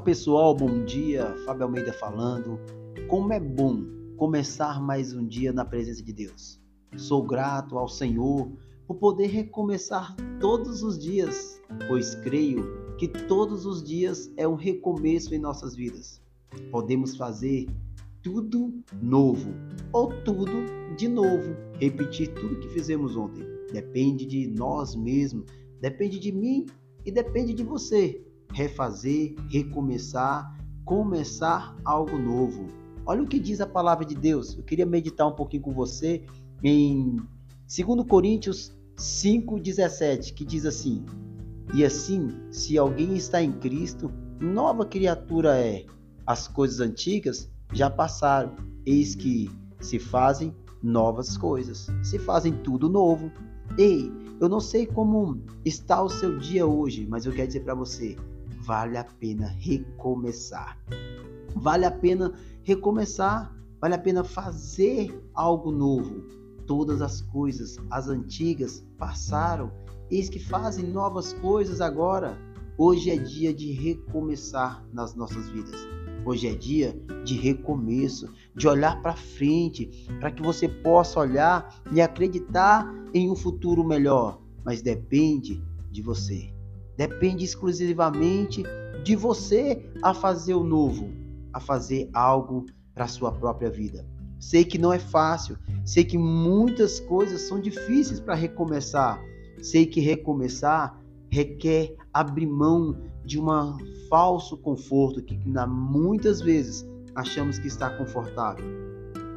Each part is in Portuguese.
pessoal, bom dia. Fábio Almeida falando. Como é bom começar mais um dia na presença de Deus. Sou grato ao Senhor por poder recomeçar todos os dias, pois creio que todos os dias é um recomeço em nossas vidas. Podemos fazer tudo novo ou tudo de novo, repetir tudo que fizemos ontem. Depende de nós mesmos, depende de mim e depende de você refazer, recomeçar, começar algo novo. Olha o que diz a palavra de Deus. Eu queria meditar um pouquinho com você em 2 Coríntios 5,17, que diz assim: E assim, se alguém está em Cristo, nova criatura é. As coisas antigas já passaram, eis que se fazem novas coisas, se fazem tudo novo. Ei, eu não sei como está o seu dia hoje, mas eu quero dizer para você: vale a pena recomeçar. Vale a pena recomeçar, vale a pena fazer algo novo. Todas as coisas, as antigas, passaram, eis que fazem novas coisas agora. Hoje é dia de recomeçar nas nossas vidas. Hoje é dia de recomeço, de olhar para frente, para que você possa olhar e acreditar em um futuro melhor. Mas depende de você. Depende exclusivamente de você a fazer o novo, a fazer algo para a sua própria vida. Sei que não é fácil, sei que muitas coisas são difíceis para recomeçar. Sei que recomeçar requer abrir mão de um falso conforto que muitas vezes achamos que está confortável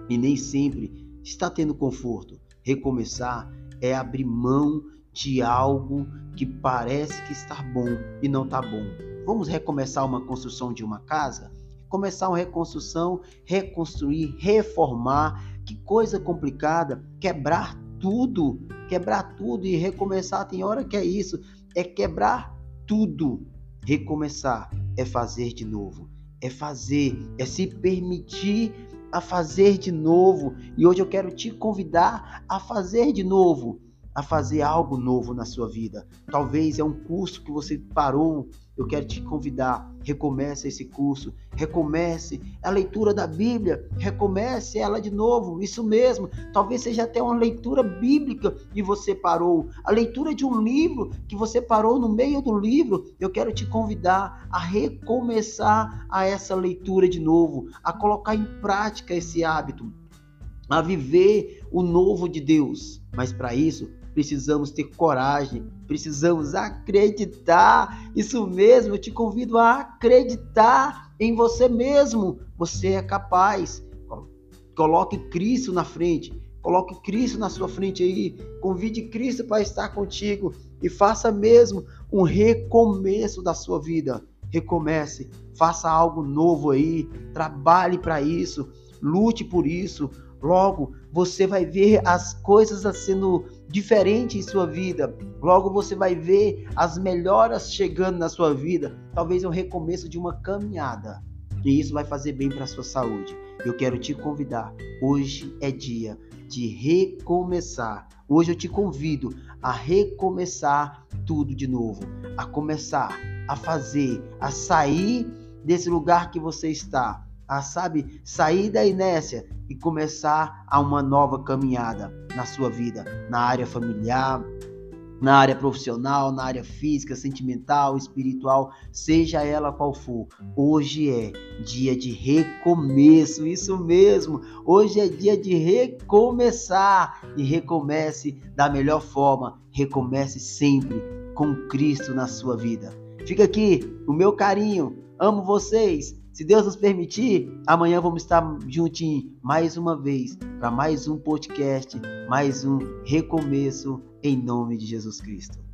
e nem sempre está tendo conforto. Recomeçar é abrir mão de algo que parece que está bom e não está bom. Vamos recomeçar uma construção de uma casa? Começar uma reconstrução, reconstruir, reformar. Que coisa complicada! Quebrar tudo, quebrar tudo e recomeçar. Tem hora que é isso, é quebrar tudo. Recomeçar é fazer de novo, é fazer, é se permitir a fazer de novo. E hoje eu quero te convidar a fazer de novo a fazer algo novo na sua vida. Talvez é um curso que você parou. Eu quero te convidar, recomece esse curso, recomece a leitura da Bíblia, recomece ela de novo. Isso mesmo. Talvez seja até uma leitura bíblica e você parou, a leitura de um livro que você parou no meio do livro. Eu quero te convidar a recomeçar a essa leitura de novo, a colocar em prática esse hábito, a viver o novo de Deus. Mas para isso, precisamos ter coragem, precisamos acreditar. Isso mesmo, eu te convido a acreditar em você mesmo. Você é capaz. Coloque Cristo na frente. Coloque Cristo na sua frente aí. Convide Cristo para estar contigo e faça mesmo um recomeço da sua vida. Recomece, faça algo novo aí, trabalhe para isso, lute por isso. Logo, você vai ver as coisas sendo diferentes em sua vida. Logo, você vai ver as melhoras chegando na sua vida. Talvez é um recomeço de uma caminhada. E isso vai fazer bem para a sua saúde. Eu quero te convidar. Hoje é dia de recomeçar. Hoje eu te convido a recomeçar tudo de novo, a começar a fazer, a sair desse lugar que você está a sabe sair da inércia e começar a uma nova caminhada na sua vida, na área familiar, na área profissional, na área física, sentimental, espiritual, seja ela qual for. Hoje é dia de recomeço, isso mesmo. Hoje é dia de recomeçar e recomece da melhor forma. Recomece sempre com Cristo na sua vida. Fica aqui o meu carinho. Amo vocês. Se Deus nos permitir, amanhã vamos estar juntinhos mais uma vez para mais um podcast, mais um recomeço em nome de Jesus Cristo.